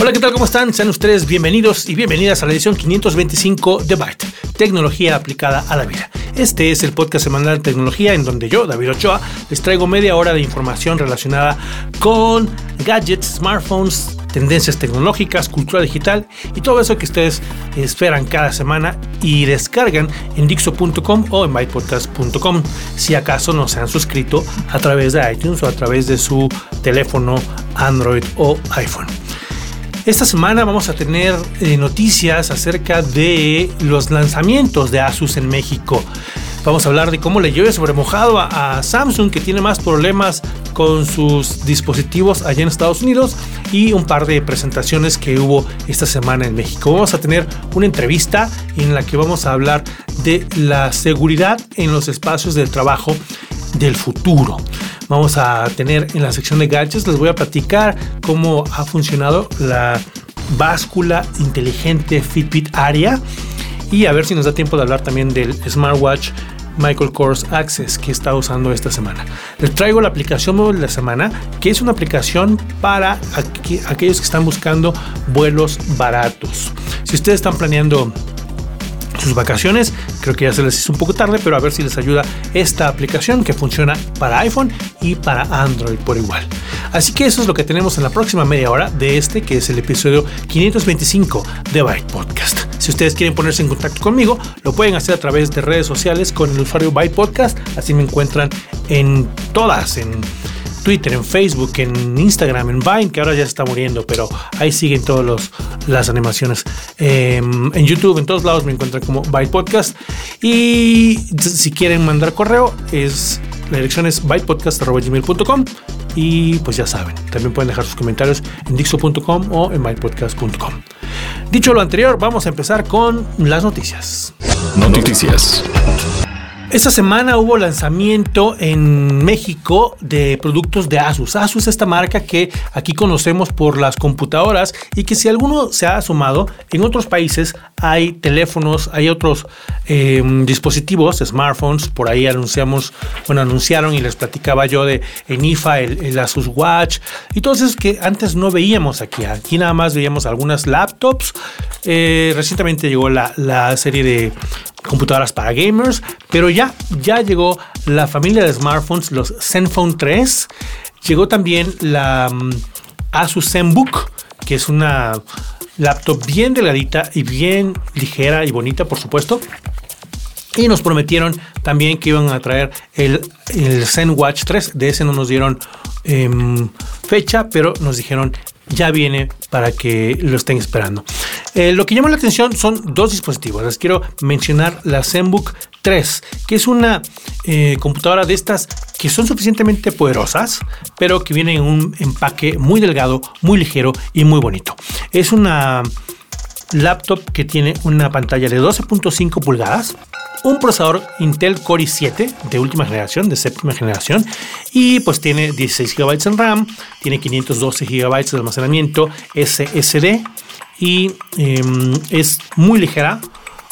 Hola, ¿qué tal? ¿Cómo están? Sean ustedes bienvenidos y bienvenidas a la edición 525 de Byte, tecnología aplicada a la vida. Este es el podcast semanal de tecnología en donde yo, David Ochoa, les traigo media hora de información relacionada con gadgets, smartphones, tendencias tecnológicas, cultura digital y todo eso que ustedes esperan cada semana y descargan en dixo.com o en bytepodcast.com si acaso no se han suscrito a través de iTunes o a través de su teléfono Android o iPhone. Esta semana vamos a tener eh, noticias acerca de los lanzamientos de Asus en México. Vamos a hablar de cómo le llueve sobre mojado a, a, Samsung que tiene más problemas con sus dispositivos allá en Estados Unidos y un par de presentaciones que hubo esta semana en México. Vamos a tener una entrevista en la que vamos a hablar de la seguridad en los espacios de trabajo del futuro. Vamos a tener en la sección de gadgets, les voy a platicar cómo ha funcionado la báscula inteligente Fitbit Aria y a ver si nos da tiempo de hablar también del smartwatch Michael Kors Access que está usando esta semana. Les traigo la aplicación móvil de la semana, que es una aplicación para aqu aquellos que están buscando vuelos baratos. Si ustedes están planeando sus vacaciones. Creo que ya se les hizo un poco tarde, pero a ver si les ayuda esta aplicación que funciona para iPhone y para Android por igual. Así que eso es lo que tenemos en la próxima media hora de este, que es el episodio 525 de Byte Podcast. Si ustedes quieren ponerse en contacto conmigo, lo pueden hacer a través de redes sociales con el usuario Byte Podcast. Así me encuentran en todas, en Twitter, en Facebook, en Instagram, en Vine, que ahora ya se está muriendo, pero ahí siguen todas las animaciones. Eh, en YouTube, en todos lados me encuentran como Byte Podcast. Y si quieren mandar correo, es la dirección es bytepodcast.gmail.com y pues ya saben, también pueden dejar sus comentarios en dixo.com o en bytepodcast.com. Dicho lo anterior, vamos a empezar con las noticias. Noticias. Esta semana hubo lanzamiento en México de productos de Asus. Asus es esta marca que aquí conocemos por las computadoras y que si alguno se ha sumado, en otros países hay teléfonos, hay otros eh, dispositivos, smartphones, por ahí anunciamos, bueno, anunciaron y les platicaba yo de Enifa, el, el Asus Watch y todos esos que antes no veíamos aquí. Aquí nada más veíamos algunas laptops. Eh, recientemente llegó la, la serie de computadoras para gamers, pero ya, ya llegó la familia de smartphones, los Zenfone 3. Llegó también la um, Asus ZenBook, que es una laptop bien delgadita y bien ligera y bonita, por supuesto. Y nos prometieron también que iban a traer el, el ZenWatch 3. De ese no nos dieron eh, fecha, pero nos dijeron ya viene para que lo estén esperando. Eh, lo que llama la atención son dos dispositivos. Les quiero mencionar la ZenBook 3, que es una eh, computadora de estas que son suficientemente poderosas, pero que viene en un empaque muy delgado, muy ligero y muy bonito. Es una laptop que tiene una pantalla de 12.5 pulgadas, un procesador Intel Core i7 de última generación, de séptima generación, y pues tiene 16 GB en RAM, tiene 512 GB de almacenamiento SSD y eh, es muy ligera,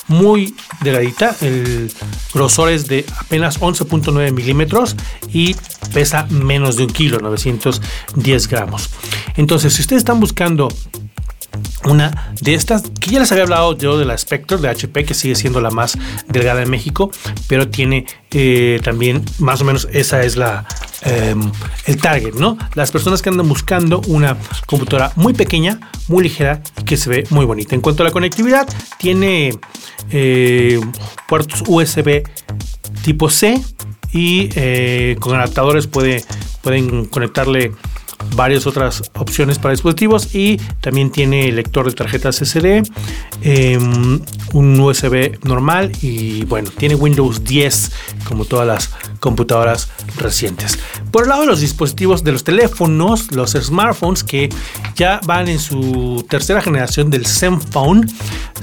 muy delgadita. El grosor es de apenas 11.9 milímetros y pesa menos de un kilo, 910 gramos. Entonces, si ustedes están buscando una de estas que ya les había hablado yo de la Spectre de HP que sigue siendo la más delgada en México pero tiene eh, también más o menos esa es la eh, el target no las personas que andan buscando una computadora muy pequeña muy ligera y que se ve muy bonita. En cuanto a la conectividad tiene eh, puertos USB tipo C y eh, con adaptadores puede, pueden conectarle varias otras opciones para dispositivos y también tiene lector de tarjetas SD, eh, un USB normal y bueno, tiene Windows 10 como todas las computadoras recientes. Por el lado de los dispositivos de los teléfonos, los smartphones que ya van en su tercera generación del Zenfone.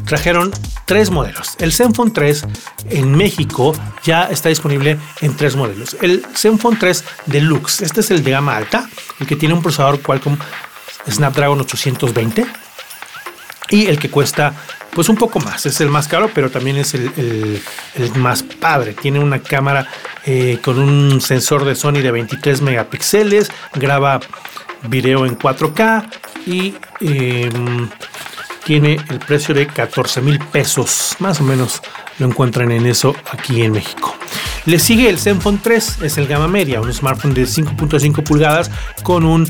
Trajeron tres modelos. El Zenfone 3 en México ya está disponible en tres modelos. El Zenfone 3 Deluxe, este es el de gama alta, el que tiene un procesador Qualcomm Snapdragon 820 y el que cuesta pues un poco más. Es el más caro, pero también es el, más padre. Tiene una cámara eh, con un sensor de Sony de 23 megapíxeles, graba video en 4K y em, tiene el precio de 14 mil pesos. Más o menos lo encuentran en eso aquí en México. Le sigue el Zenfone 3, es el gama media, un smartphone de 5.5 pulgadas con un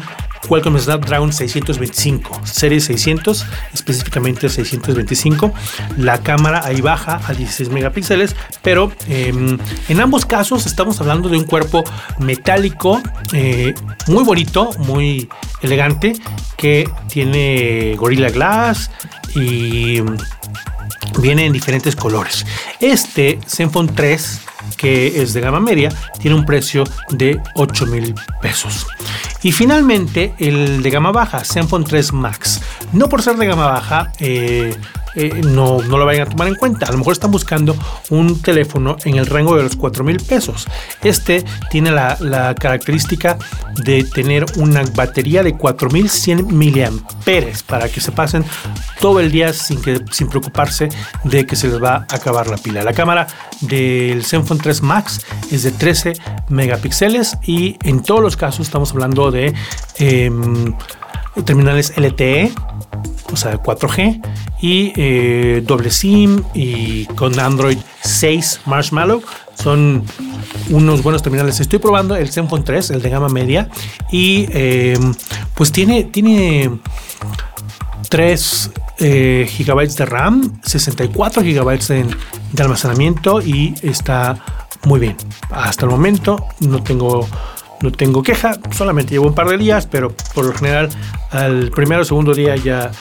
Qualcomm Snapdragon 625, serie 600, específicamente 625. La cámara ahí baja a 16 megapíxeles, pero em, en ambos casos estamos hablando de un cuerpo metálico eh, muy bonito, muy elegante, que tiene Gorilla Glass y viene en diferentes colores. Este Zenfone 3 que es de gama media, tiene un precio de 8 mil pesos. Y finalmente el de gama baja, Zenfone 3 Max. No por ser de gama baja, eh, eh, no, no lo vayan a tomar en cuenta. A lo mejor están buscando un teléfono en el rango de los 4 mil pesos. Este tiene la, característica de tener una batería de 4100 miliamperes para que se pasen todo el día sin, que, sin preocuparse de que se les va a acabar la pila. La cámara del Zenfone 3 Max es de 13 megapíxeles y en todos los casos estamos hablando de em, terminales LTE o sea, 4G y eh, doble SIM y con Android 6 Marshmallow. Son unos buenos terminales. Estoy probando el Zenfone 3, el de gama media, y eh, pues tiene, tiene 3 eh, gigabytes de RAM, 64 gigabytes de, de almacenamiento y está muy bien. Hasta el momento no tengo no tengo queja, solamente llevo un par de días, pero por lo general al primero o segundo día ya,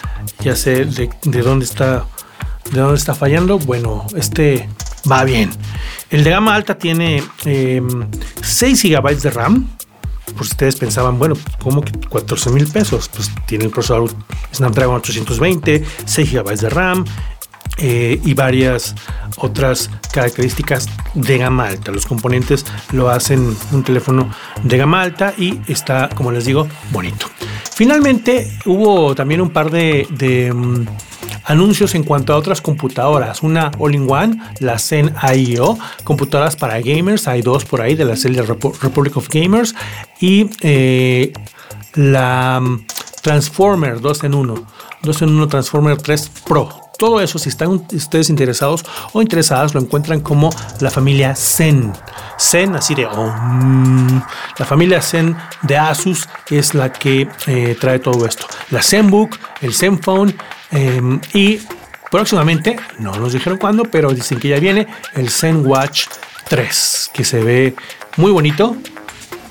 ya sé de, dónde está de dónde está fallando. Bueno, este va bien. El de gama alta tiene 6 em, GB de RAM. Por si ustedes pensaban, bueno, ¿cómo que 14 mil pesos? Pues tiene el procesador Snapdragon 820, 6 GB de RAM, eh, y varias otras características de gama alta. Los componentes lo hacen un teléfono de gama alta y está, como les digo, bonito. Finalmente hubo también un par de, mm, anuncios en cuanto a otras computadoras. Una all-in-one, la Zen IO, computadoras para gamers. Hay dos por ahí de la serie Republic of Gamers. Y eh, la mm, Transformer 2 en 1. 2 en 1 Transformer 3 Pro todo eso, si están ustedes interesados o interesadas, lo encuentran como la familia Zen. Zen, así de la familia Zen de Asus es la que eh, trae todo esto. La ZenBook, el ZenFone em, y próximamente, no nos dijeron cuándo, pero dicen que ya viene el ZenWatch 3, que se ve muy bonito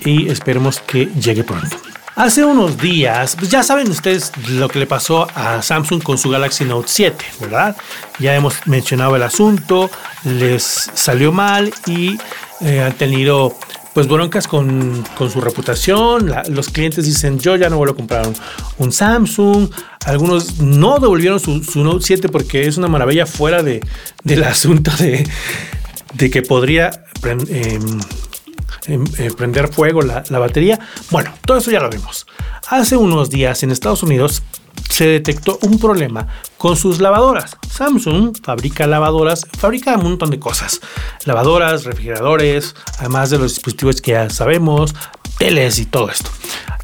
y esperemos que llegue pronto. Hace unos días, pues ya saben ustedes lo que le pasó a Samsung con su Galaxy Note 7, ¿verdad? Ya hemos mencionado el asunto, les salió mal y eh, han tenido pues broncas con, su reputación. los clientes dicen, yo ya no vuelvo a comprar un, Samsung. Algunos no devolvieron su, Note 7 porque es una maravilla fuera de, del asunto de, de que podría... Eh, eh, prender fuego la, batería. Bueno, todo eso ya lo vimos. Hace unos días en Estados Unidos se detectó un problema con sus lavadoras. Samsung fabrica lavadoras, fabrica un montón de cosas. Lavadoras, refrigeradores, además de los dispositivos que ya sabemos, teles y todo esto.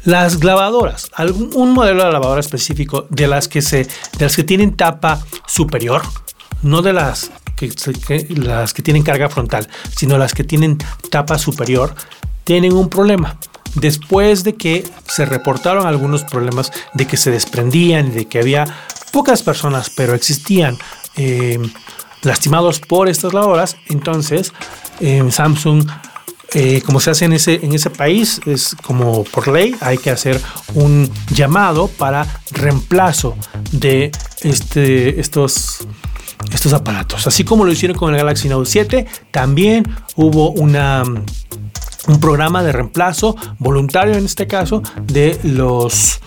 Las lavadoras, un modelo de lavadora específico de las que se de las que tienen tapa superior, no de las las que tienen carga frontal, sino las que tienen tapa superior, tienen un problema. Después de que se reportaron algunos problemas de que se desprendían, de que había pocas personas, pero existían eh, lastimados por estas lavadoras, entonces eh, Samsung eh, como se hace en ese, en ese país, es como por ley, hay que hacer un llamado para reemplazo de este, estos estos aparatos. Así como lo hicieron con el Galaxy Note 7, también hubo una, un programa de reemplazo voluntario en este caso de los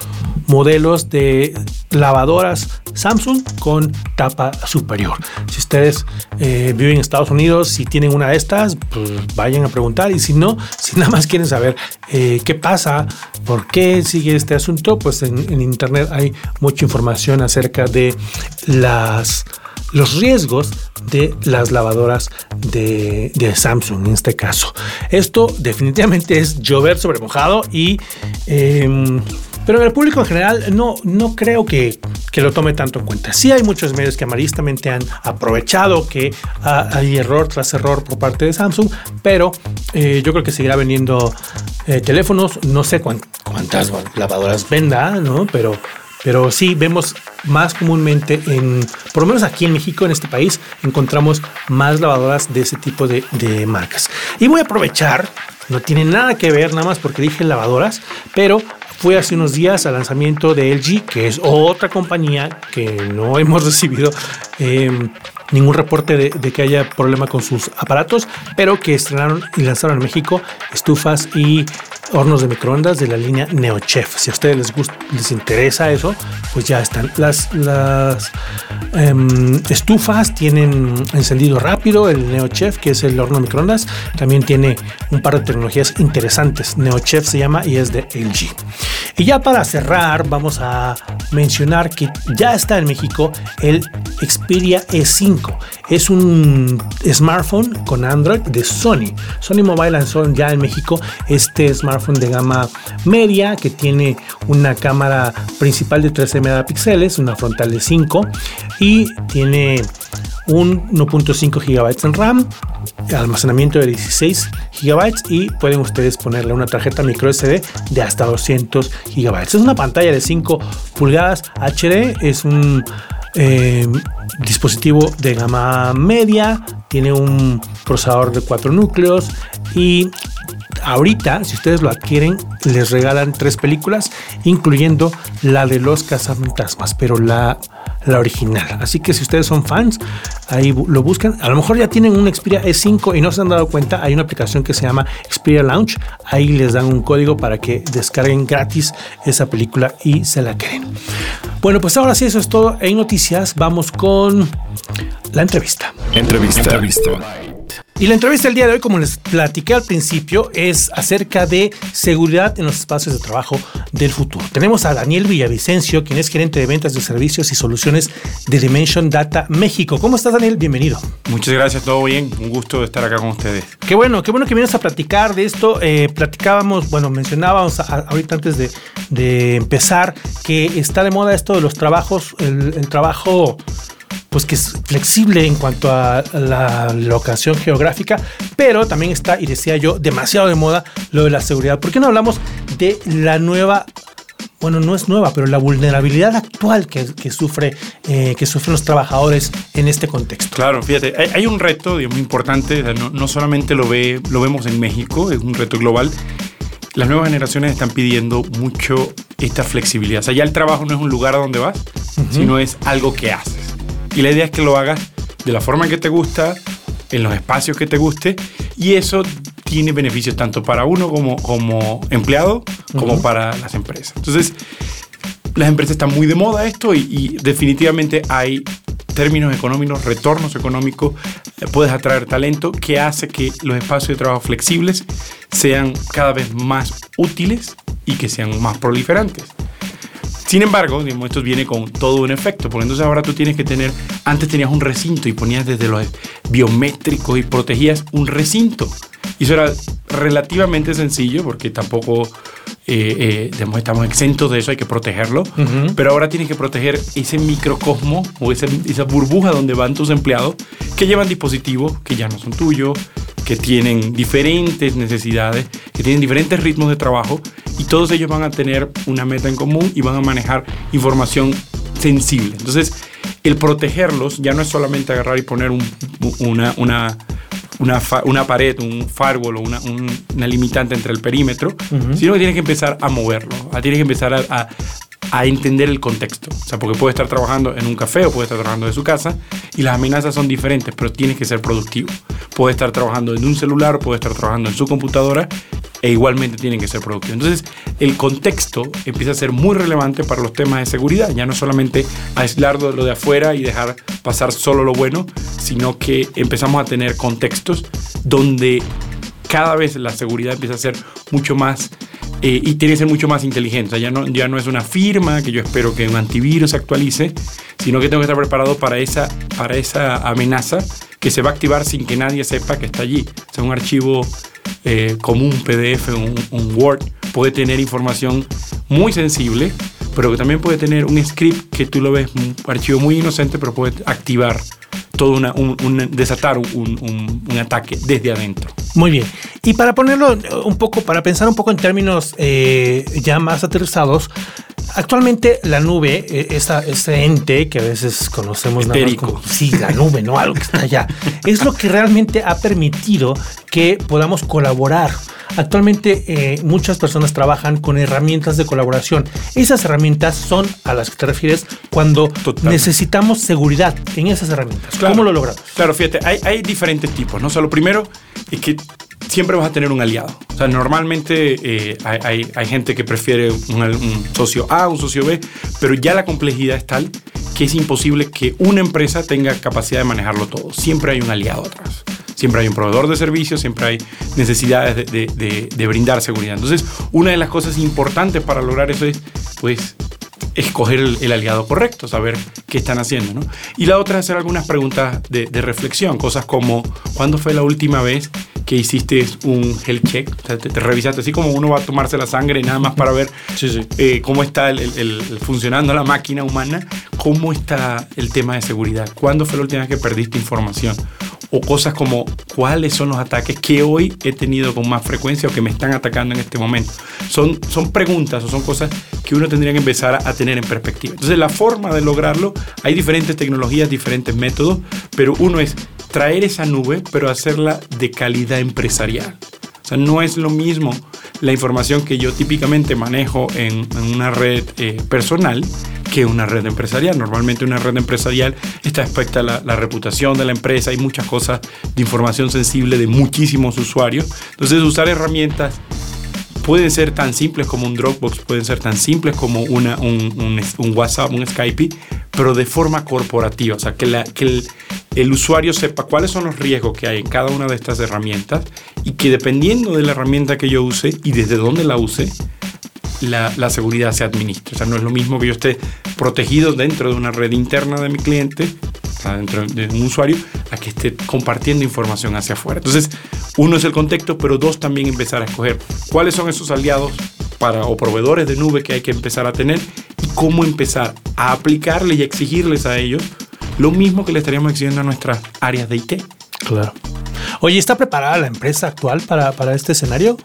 modelos de lavadoras Samsung con tapa superior. Si ustedes eh, viven en Estados Unidos, si tienen una de estas, pues vayan a preguntar. Y si no, si nada más quieren saber eh, qué pasa, por qué sigue este asunto, pues en internet hay mucha información acerca de las los riesgos de las lavadoras de, Samsung en este caso. Esto definitivamente es llover sobre mojado y... Em, pero el público en general no, no creo que, lo tome tanto en cuenta. Sí hay muchos medios que amaristamente han aprovechado que hay error tras error por parte de Samsung, pero eh, yo creo que seguirá vendiendo eh, teléfonos. No sé cuántas lavadoras venda, ¿no? Pero pero sí vemos más comúnmente en, por lo menos aquí en México, en este país, encontramos más lavadoras de ese tipo de, marcas. Y voy a aprovechar, no tiene nada que ver nada más porque dije lavadoras, pero fue hace unos días al lanzamiento de LG, que es otra compañía que no hemos recibido em, ningún reporte de, de, que haya problema con sus aparatos, pero que estrenaron y lanzaron en México estufas y hornos de microondas de la línea NeoChef. Si a ustedes les, gusta, les interesa eso, pues ya están. Las, em, estufas tienen encendido rápido, el NeoChef, que es el horno de microondas, también tiene un par de tecnologías interesantes. NeoChef se llama y es de LG. Y ya para cerrar, vamos a mencionar que ya está en México el Xperia E5. Es un smartphone con Android de Sony. Sony Mobile lanzó ya en México este smartphone de gama media que tiene una cámara principal de 13 megapíxeles, una frontal de 5 y tiene un 1.5 GB en RAM, almacenamiento de 16 GB y pueden ustedes ponerle una tarjeta micro SD de hasta 200 GB. Es una pantalla de 5 pulgadas HD, es un eh, dispositivo de gama media, tiene un procesador de 4 núcleos y ahorita, si ustedes lo adquieren, les regalan tres películas, incluyendo la de los cazafantasmas, pero la, la original. Así que si ustedes son fans, ahí lo buscan. A lo mejor ya tienen un Xperia E5 y no se han dado cuenta, hay una aplicación que se llama Xperia Launch. Ahí les dan un código para que descarguen gratis esa película y se la creen. Bueno, pues ahora sí, eso es todo. En noticias, vamos con la entrevista. Entrevista. entrevista. Y la entrevista del día de hoy, como les platiqué al principio, es acerca de seguridad en los espacios de trabajo del futuro. Tenemos a Daniel Villavicencio, quien es gerente de ventas de servicios y soluciones de Dimension Data México. ¿Cómo estás, Daniel? Bienvenido. Muchas gracias, todo bien. Un gusto estar acá con ustedes. Qué bueno, qué bueno que vienes a platicar de esto. Eh, platicábamos, bueno, mencionábamos ahorita antes de, empezar que está de moda esto de los trabajos, el trabajo pues que es flexible en cuanto a la locación geográfica, pero también está, y decía yo, demasiado de moda lo de la seguridad. ¿Por qué no hablamos de la nueva bueno, no es nueva, pero la vulnerabilidad actual que, sufre, eh, que sufren los trabajadores en este contexto. Claro, fíjate, hay, un reto muy importante, no, no, solamente lo, ve, lo vemos en México, es un reto global. Las nuevas generaciones están pidiendo mucho esta flexibilidad. O sea, ya el trabajo no es un lugar a donde vas, sino es algo que haces. Y la idea es que lo hagas de la forma que te gusta, en los espacios que te guste, y eso tiene beneficios tanto para uno como, como empleado, como para las empresas. Entonces, las empresas están muy de moda esto y, definitivamente hay términos económicos, retornos económicos, eh, puedes atraer talento que hace que los espacios de trabajo flexibles sean cada vez más útiles y que sean más proliferantes. Sin embargo, esto viene con todo un efecto, porque entonces ahora tú tienes que tener, antes tenías un recinto y ponías desde los biométricos y protegías un recinto. Y eso era relativamente sencillo, porque tampoco eh, eh, estamos exentos de eso, hay que protegerlo. Pero ahora tienes que proteger ese microcosmo o esa burbuja donde van tus empleados que llevan dispositivos que ya no son tuyos, que tienen diferentes necesidades, que tienen diferentes ritmos de trabajo y todos ellos van a tener una meta en común y van a manejar información sensible. Entonces, el protegerlos ya no es solamente agarrar y poner una, una, una, pared, un firewall o una, una, limitante entre el perímetro, sino que tienes que empezar a moverlo, tienes que empezar a, a entender el contexto. O sea, porque puede estar trabajando en un café o puede estar trabajando de su casa y las amenazas son diferentes, pero tienes que ser productivo. Puede estar trabajando en un celular puede estar trabajando en su computadora e igualmente tienen que ser productivos. Entonces, el contexto empieza a ser muy relevante para los temas de seguridad, ya no solamente aislar lo de afuera y dejar pasar solo lo bueno, sino que empezamos a tener contextos donde cada vez la seguridad empieza a ser mucho más eh, y tiene que ser mucho más inteligente. O sea, ya, no, ya no es una firma que yo espero que un antivirus se actualice, sino que tengo que estar preparado para esa, para esa amenaza que se va a activar sin que nadie sepa que está allí. O sea, un archivo eh, como un PDF, un, un Word, puede tener información muy sensible, pero que también puede tener un script que tú lo ves un archivo muy inocente, pero puede activar todo una, un, desatar un, un, ataque desde adentro. Muy bien. Y para ponerlo un poco, para pensar un poco en términos eh, ya más aterrizados, Actualmente la nube, e, esa, ese ente que a veces conocemos como, sí, la nube, ¿no? Algo que está allá, es lo que realmente ha permitido que podamos colaborar. Actualmente eh, muchas personas trabajan con herramientas de colaboración. Esas herramientas son a las que te refieres cuando necesitamos seguridad en esas herramientas. ¿Cómo lo logramos? Claro, fíjate, hay, hay diferentes tipos. ¿no? O sea, lo primero es que siempre vas a tener un aliado. O sea, normalmente eh, hay, gente que prefiere un, socio A, un socio B, pero ya la complejidad es tal que es imposible que una empresa tenga capacidad de manejarlo todo. Siempre hay un aliado atrás. Siempre hay un proveedor de servicios, siempre hay necesidades de, de, de brindar seguridad. Entonces, una de las cosas importantes para lograr eso es, pues, escoger el, aliado correcto, saber qué están haciendo. ¿no? Y la otra es hacer algunas preguntas de, de, reflexión, cosas como, ¿cuándo fue la última vez que hiciste un health check? O sea, te, revisaste así como uno va a tomarse la sangre nada más para ver eh, cómo está el, el, funcionando la máquina humana, cómo está el tema de seguridad, cuándo fue la última vez que perdiste información o cosas como cuáles son los ataques que hoy he tenido con más frecuencia o que me están atacando en este momento. Son, son preguntas o son cosas que uno tendría que empezar a, tener en perspectiva. Entonces la forma de lograrlo, hay diferentes tecnologías, diferentes métodos, pero uno es traer esa nube, pero hacerla de calidad empresarial. O sea, no es lo mismo la información que yo típicamente manejo en, una red eh, personal que una red empresarial. Normalmente una red empresarial está expuesta a la, reputación de la empresa, hay muchas cosas de información sensible de muchísimos usuarios. Entonces usar herramientas pueden ser tan simples como un Dropbox, pueden ser tan simples como una, un, WhatsApp, un Skype, pero de forma corporativa, o sea, que el, el, usuario sepa cuáles son los riesgos que hay en cada una de estas herramientas y que dependiendo de la herramienta que yo use y desde dónde la use, la, seguridad se administre. O sea, no es lo mismo que yo esté protegido dentro de una red interna de mi cliente, dentro de un usuario, a que esté compartiendo información hacia afuera. Entonces, uno es el contexto, pero dos también empezar a escoger cuáles son esos aliados para, o proveedores de nube que hay que empezar a tener y cómo empezar a aplicarle y exigirles a ellos lo mismo que le estaríamos exigiendo a nuestras áreas de IT. Claro. Oye, ¿está preparada la empresa actual para, para este escenario?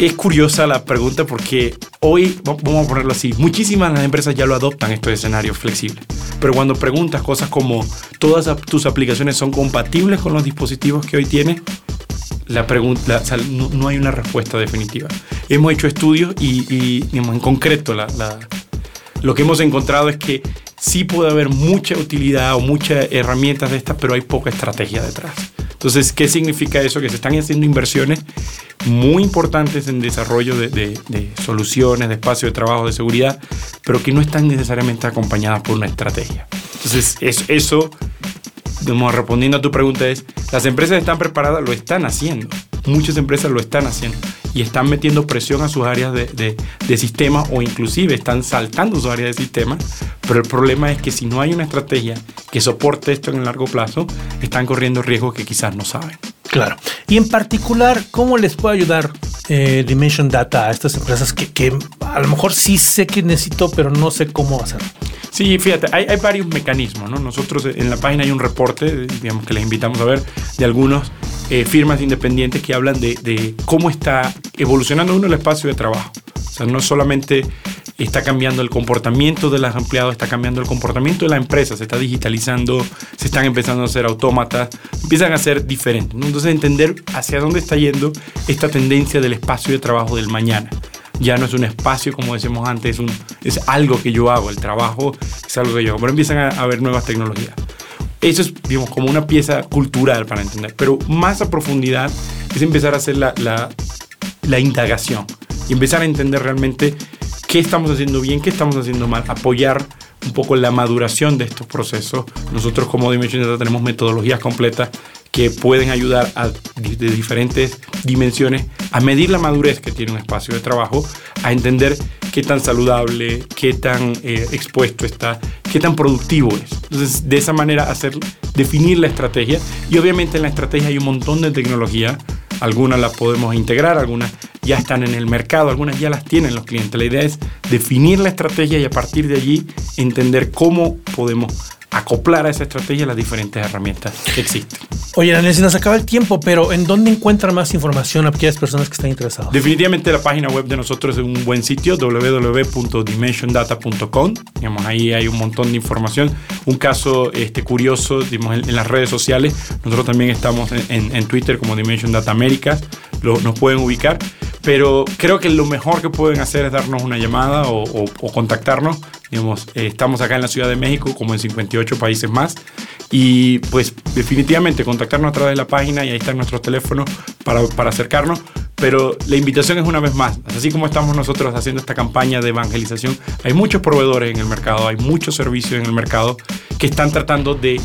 Es curiosa la pregunta porque hoy, vamos a ponerlo así, muchísimas las empresas ya lo adoptan estos escenarios flexibles. Pero cuando preguntas cosas como, ¿todas tus aplicaciones son compatibles con los dispositivos que hoy tienes? La pregunta, no, hay una respuesta definitiva. Hemos hecho estudios y, en concreto lo que hemos encontrado es que sí puede haber mucha utilidad o muchas herramientas de estas, pero hay poca estrategia detrás. Entonces, ¿qué significa eso? Que se están haciendo inversiones muy importantes en desarrollo de, soluciones, de espacio de trabajo, de seguridad, pero que no están necesariamente acompañadas por una estrategia. Entonces, eso, eso respondiendo a tu pregunta es, las empresas están preparadas, lo están haciendo. Muchas empresas lo están haciendo y están metiendo presión a sus áreas de, de, sistema o inclusive están saltando sus áreas de sistema, pero el problema es que si no hay una estrategia que soporte esto en el largo plazo, están corriendo riesgos que quizás no saben. Claro. Y en particular, ¿cómo les puede ayudar eh, Dimension Data a estas empresas que, que, a lo mejor sí sé que necesito, pero no sé cómo hacerlo? Sí, fíjate, hay, varios mecanismos, ¿no? Nosotros en la página hay un reporte, digamos que les invitamos a ver, de algunas eh, firmas independientes que hablan de, cómo está evolucionando uno el espacio de trabajo. O sea, no solamente está cambiando el comportamiento de los empleados, está cambiando el comportamiento de la empresa, se está digitalizando, se están empezando a hacer autómatas, empiezan a ser diferentes. Entonces entender hacia dónde está yendo esta tendencia del espacio de trabajo del mañana. Ya no es un espacio, como decíamos antes, es, un, es algo que yo hago, el trabajo es algo que yo hago, pero empiezan a haber nuevas tecnologías. Eso es, digamos, como una pieza cultural para entender, pero más a profundidad es empezar a hacer la, la la indagación y empezar a entender realmente qué estamos haciendo bien, qué estamos haciendo mal, apoyar un poco la maduración de estos procesos. Nosotros como Dimension Data tenemos metodologías completas que pueden ayudar a, de diferentes dimensiones a medir la madurez que tiene un espacio de trabajo, a entender qué tan saludable, qué tan eh, expuesto está, qué tan productivo es. Entonces, de esa manera, hacer, definir la estrategia. Y obviamente en la estrategia hay un montón de tecnología. Algunas las podemos integrar, algunas ya están en el mercado, algunas ya las tienen los clientes. La idea es definir la estrategia y a partir de allí entender cómo podemos acoplar a esa estrategia las diferentes herramientas que existen. Oye, Daniel, se nos acaba el tiempo, pero ¿en dónde encuentran más información a aquellas personas que están interesadas? Definitivamente la página web de nosotros es un buen sitio, www.dimensiondata.com. Digamos, ahí hay un montón de información. Un caso este, curioso, digamos, en, las redes sociales, nosotros también estamos en, Twitter como Dimension Data Américas, nos pueden ubicar pero creo que lo mejor que pueden hacer es darnos una llamada o, contactarnos. Digamos, eh, estamos acá en la Ciudad de México, como en 58 países más, y pues definitivamente contactarnos a través de la página y ahí están nuestros teléfonos para, para acercarnos. Pero la invitación es una vez más, así como estamos nosotros haciendo esta campaña de evangelización, hay muchos proveedores en el mercado, hay muchos servicios en el mercado que están tratando de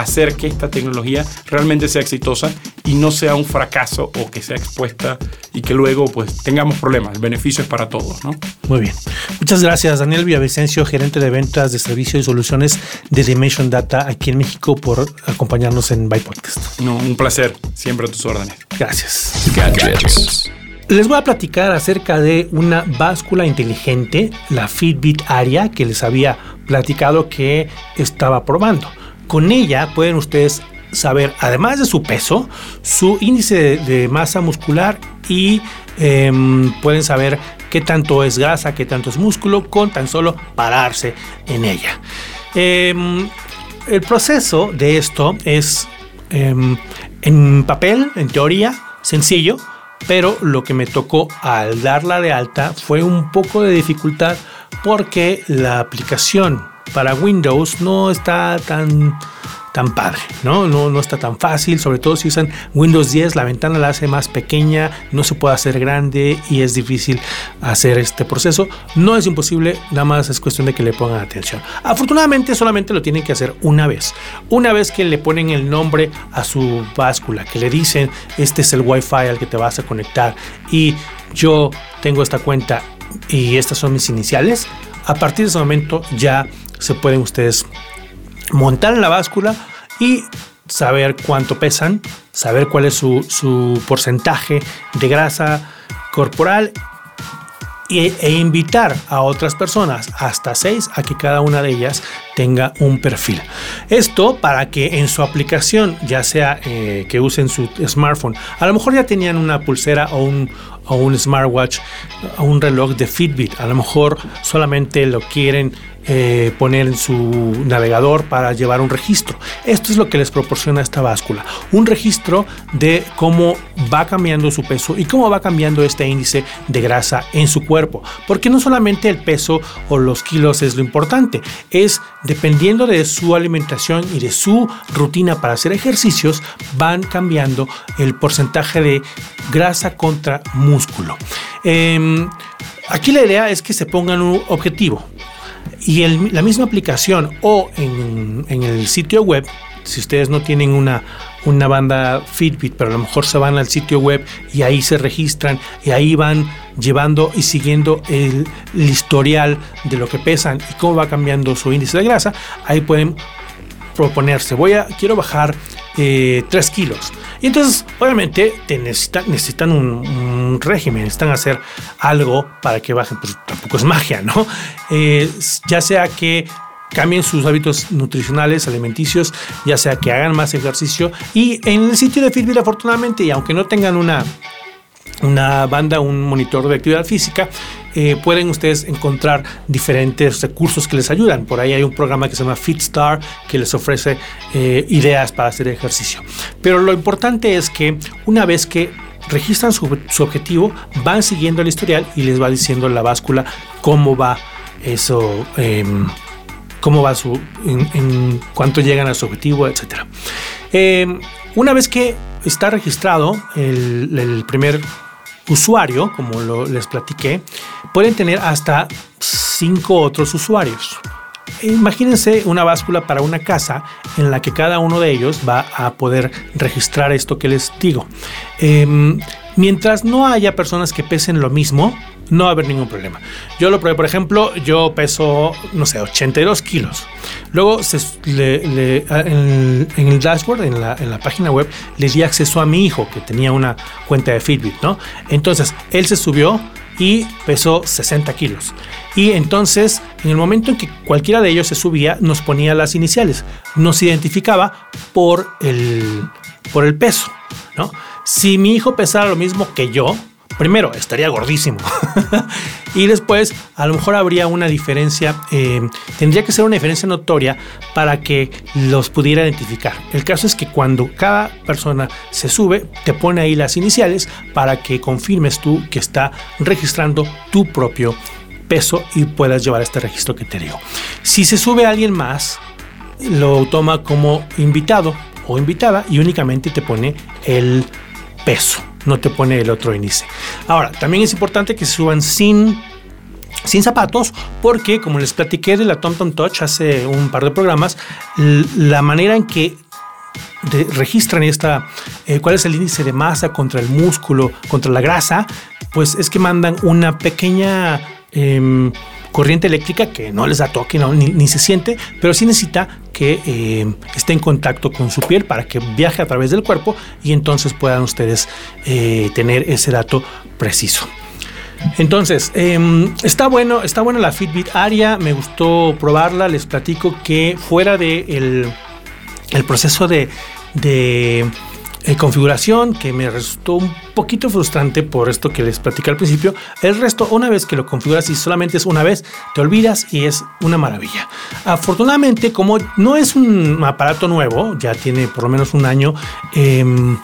hacer que esta tecnología realmente sea exitosa y no sea un fracaso o que sea expuesta y que luego pues tengamos problemas. El beneficio es para todos, ¿no? Muy bien. Muchas gracias, Daniel Villavicencio, gerente de ventas de servicios y soluciones de Dimension Data aquí en México por acompañarnos en Byte Podcast. No, un placer. Siempre a tus órdenes. Gracias. Gadgets. Les voy a platicar acerca de una báscula inteligente, la Fitbit Aria, que les había platicado que estaba probando. Con ella pueden ustedes saber, además de su peso, su índice de, masa muscular y em, pueden saber qué tanto es grasa, qué tanto es músculo, con tan solo pararse en ella. Em, el proceso de esto es em, en papel, en teoría, sencillo, pero lo que me tocó al darla de alta fue un poco de dificultad porque la aplicación para Windows no está tan tan padre, ¿no? ¿no? No está tan fácil, sobre todo si usan Windows 10, la ventana la hace más pequeña, no se puede hacer grande y es difícil hacer este proceso. No es imposible, nada más es cuestión de que le pongan atención. Afortunadamente solamente lo tienen que hacer una vez. Una vez que le ponen el nombre a su báscula, que le dicen, este es el Wi-Fi al que te vas a conectar y yo tengo esta cuenta y estas son mis iniciales, a partir de ese momento ya se pueden ustedes montar en la báscula y saber cuánto pesan, saber cuál es su, porcentaje de grasa corporal e, invitar a otras personas, hasta seis, a que cada una de ellas tenga un perfil. Esto para que en su aplicación, ya sea eh, que usen su smartphone, a lo mejor ya tenían una pulsera o un, o un smartwatch un reloj de Fitbit, a lo mejor solamente lo quieren eh, poner en su navegador para llevar un registro. Esto es lo que les proporciona esta báscula. Un registro de cómo va cambiando su peso y cómo va cambiando este índice de grasa en su cuerpo. Porque no solamente el peso o los kilos es lo importante, es dependiendo de su alimentación y de su rutina para hacer ejercicios, van cambiando el porcentaje de grasa contra músculo. Em, aquí la idea es que se pongan un objetivo y la misma aplicación o en, el sitio web, si ustedes no tienen una, una banda Fitbit, pero a lo mejor se van al sitio web y ahí se registran y ahí van llevando y siguiendo el, historial de lo que pesan y cómo va cambiando su índice de grasa, ahí pueden proponerse, voy a, quiero bajar 3 eh, kilos y entonces, obviamente, te necesitan, un, régimen, necesitan hacer algo para que bajen, pues tampoco es magia, ¿no? Eh, ya sea que cambien sus hábitos nutricionales, alimenticios, ya sea que hagan más ejercicio. Y en el sitio de Fitbit, afortunadamente, y aunque no tengan una una banda, un monitor de actividad física, eh, pueden ustedes encontrar diferentes recursos que les ayudan. Por ahí hay un programa que se llama FitStar que les ofrece eh, ideas para hacer ejercicio. Pero lo importante es que una vez que registran su, objetivo, van siguiendo el historial y les va diciendo la báscula cómo va eso, em, cómo va su, en, cuánto llegan a su objetivo, etc. Em, una vez que está registrado el, el primer usuario, como les platiqué, pueden tener hasta cinco otros usuarios. Imagínense una báscula para una casa en la que cada uno de ellos va a poder registrar esto que les digo. Em, mientras no haya personas que pesen lo mismo, no va a haber ningún problema. Yo lo probé, por ejemplo, yo peso, no sé, 82 kilos. Luego en, el dashboard, en la, en la, página web, le di acceso a mi hijo que tenía una cuenta de Fitbit, ¿no? Entonces, él se subió y pesó 60 kilos. Y entonces, en el momento en que cualquiera de ellos se subía, nos ponía las iniciales. Nos identificaba por el, por el peso, ¿no? Si mi hijo pesara lo mismo que yo, primero estaría gordísimo y después a lo mejor habría una diferencia, eh, tendría que ser una diferencia notoria para que los pudiera identificar. El caso es que cuando cada persona se sube, te pone ahí las iniciales para que confirmes tú que está registrando tu propio peso y puedas llevar este registro que te digo. Si se sube alguien más, lo toma como invitado o invitada y únicamente te pone el peso no te pone el otro índice. Ahora, también es importante que suban sin sin zapatos, porque como les platiqué de la TomTom Touch hace un par de programas, la manera en que registran esta, eh, cuál es el índice de masa contra el músculo, contra la grasa, pues es que mandan una pequeña em, corriente eléctrica que no les da toque ni, se siente, pero sí necesita que eh, esté en contacto con su piel para que viaje a través del cuerpo y entonces puedan ustedes eh, tener ese dato preciso. Entonces, em, está bueno, está buena la Fitbit Aria, me gustó probarla, les platico que fuera de el, proceso de eh, configuración que me resultó un poquito frustrante por esto que les platicé al principio. El resto, una vez que lo configuras y solamente es una vez, te olvidas y es una maravilla. Afortunadamente, como no es un aparato nuevo, ya tiene por lo menos un año, em,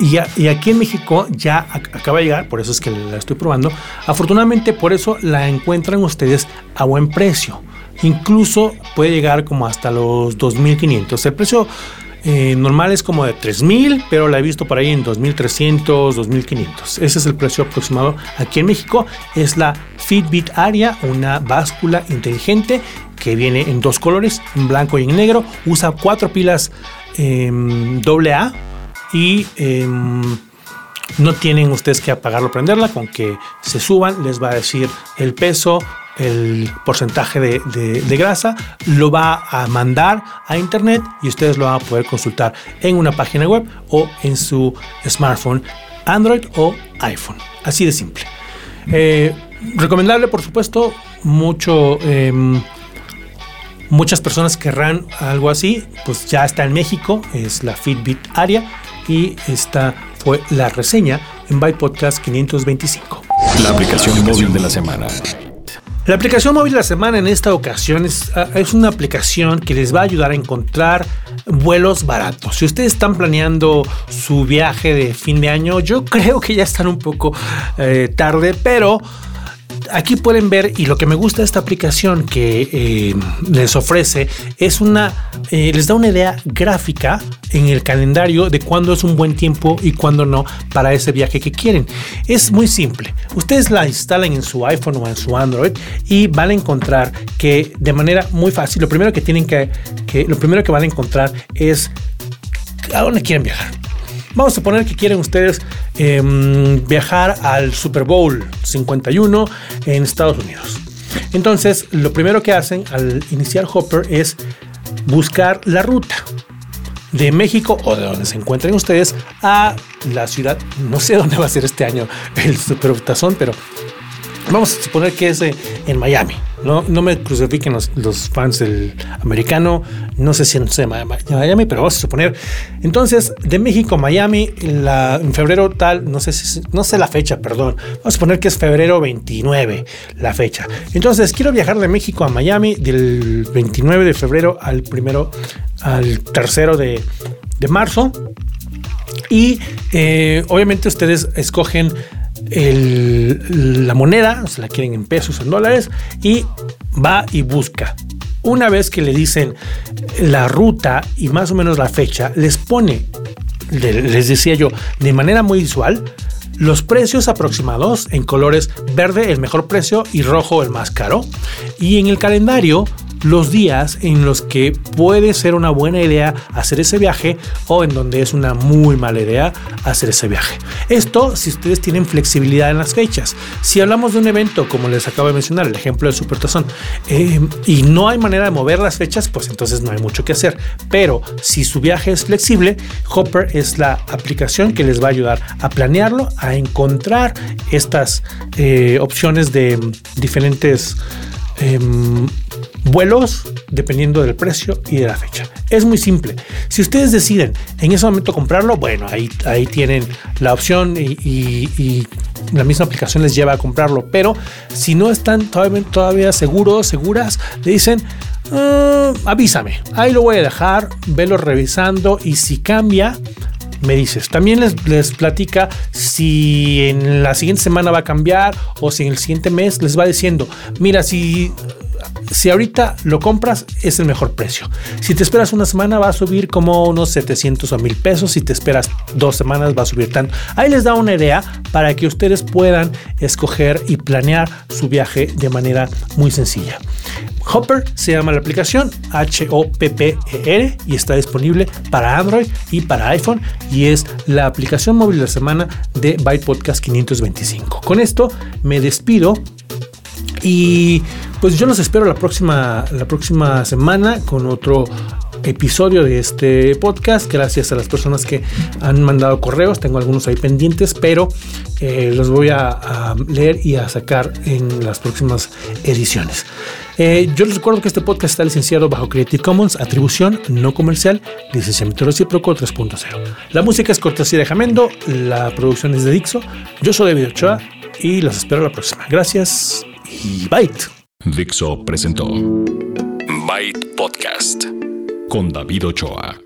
y, y, aquí en México ya acaba de llegar, por eso es que la estoy probando. Afortunadamente, por eso la encuentran ustedes a buen precio. Incluso puede llegar como hasta los 2.500. El precio eh, normal es como de 3000, pero la he visto por ahí en 2300, 2500. Ese es el precio aproximado aquí en México. Es la Fitbit Aria, una báscula inteligente que viene en dos colores, en blanco y en negro. Usa cuatro pilas eh, AA y em, no tienen ustedes que apagarlo prenderla. Con que se suban, les va a decir el peso, el porcentaje de, grasa, lo va a mandar a internet y ustedes lo van a poder consultar en una página web o en su smartphone, Android o iPhone. Así de simple. Eh, recomendable, por supuesto, mucho. Em, muchas personas querrán algo así, pues ya está en México, es la Fitbit Aria y esta fue la reseña en Byte Podcast 525. La aplicación móvil de la semana. La aplicación móvil de la semana en esta ocasión ah, es, una aplicación que les va a ayudar a encontrar vuelos baratos. Si ustedes están planeando su viaje de fin de año, yo creo que ya están un poco eh, tarde, pero aquí pueden ver, y lo que me gusta de esta aplicación que eh, les ofrece es una, eh, les da una idea gráfica en el calendario de cuándo es un buen tiempo y cuándo no para ese viaje que quieren. Es muy simple. Ustedes la instalan en su iPhone o en su Android y van a encontrar que de manera muy fácil, lo primero que tienen que, que lo primero que van a encontrar es a dónde quieren viajar Vamos a suponer que quieren ustedes em, viajar al Super Bowl 51 en Estados Unidos. Entonces, lo primero que hacen al iniciar Hopper es buscar la ruta de México o de donde se encuentren ustedes a la ciudad. No sé dónde va a ser este año el Super Tazón, pero vamos a suponer que es eh, en Miami. No, no me crucifiquen los, fans del americano. No sé si en Miami, pero vamos a suponer. Entonces, de México a Miami, en febrero tal, no sé, si, no sé la fecha, perdón. Vamos a suponer que es febrero 29 la fecha. Entonces, quiero viajar de México a Miami del 29 de febrero al primero, al tercero de, marzo. Y eh, obviamente ustedes escogen la moneda, se la quieren en pesos, en dólares, y va y busca. Una vez que le dicen la ruta y más o menos la fecha, les pone, les decía yo, de manera muy visual, los precios aproximados en colores verde el mejor precio y rojo el más caro. Y en el calendario los días en los que puede ser una buena idea hacer ese viaje o en donde es una muy mala idea hacer ese viaje. Esto si ustedes tienen flexibilidad en las fechas. Si hablamos de un evento, como les acabo de mencionar, el ejemplo del Supertazón, eh, y no hay manera de mover las fechas, pues entonces no hay mucho que hacer. Pero si su viaje es flexible, Hopper es la aplicación que les va a ayudar a planearlo, a encontrar estas eh, opciones de diferentes em, vuelos dependiendo del precio y de la fecha. Es muy simple. Si ustedes deciden en ese momento comprarlo, bueno, ahí, ahí tienen la opción y, la misma aplicación les lleva a comprarlo. Pero si no están todavía, todavía seguros, seguras, le dicen, ah, avísame, ahí lo voy a dejar, velo revisando y si cambia, me dices. También les, les, platica si en la siguiente semana va a cambiar o si en el siguiente mes les va diciendo, mira, si si ahorita lo compras, es el mejor precio. Si te esperas una semana, va a subir como unos 700 o 1000 pesos. Si te esperas dos semanas, va a subir tanto. Ahí les da una idea para que ustedes puedan escoger y planear su viaje de manera muy sencilla. Hopper se llama la aplicación H-O-P-P-E-R y está disponible para Android y para iPhone y es la aplicación móvil de la semana de Byte Podcast 525. Con esto me despido y pues yo los espero la próxima, la próxima semana con otro episodio de este podcast. Gracias a las personas que han mandado correos. Tengo algunos ahí pendientes, pero eh, los voy a, leer y a sacar en las próximas ediciones. Eh, yo les recuerdo que este podcast está licenciado bajo Creative Commons, atribución no comercial, licenciamiento recíproco 3.0. La música es cortesía de Jamendo, la producción es de Dixo. Yo soy David Ochoa y los espero la próxima. Gracias y Byte. Dixo presentó Byte Podcast con David Ochoa.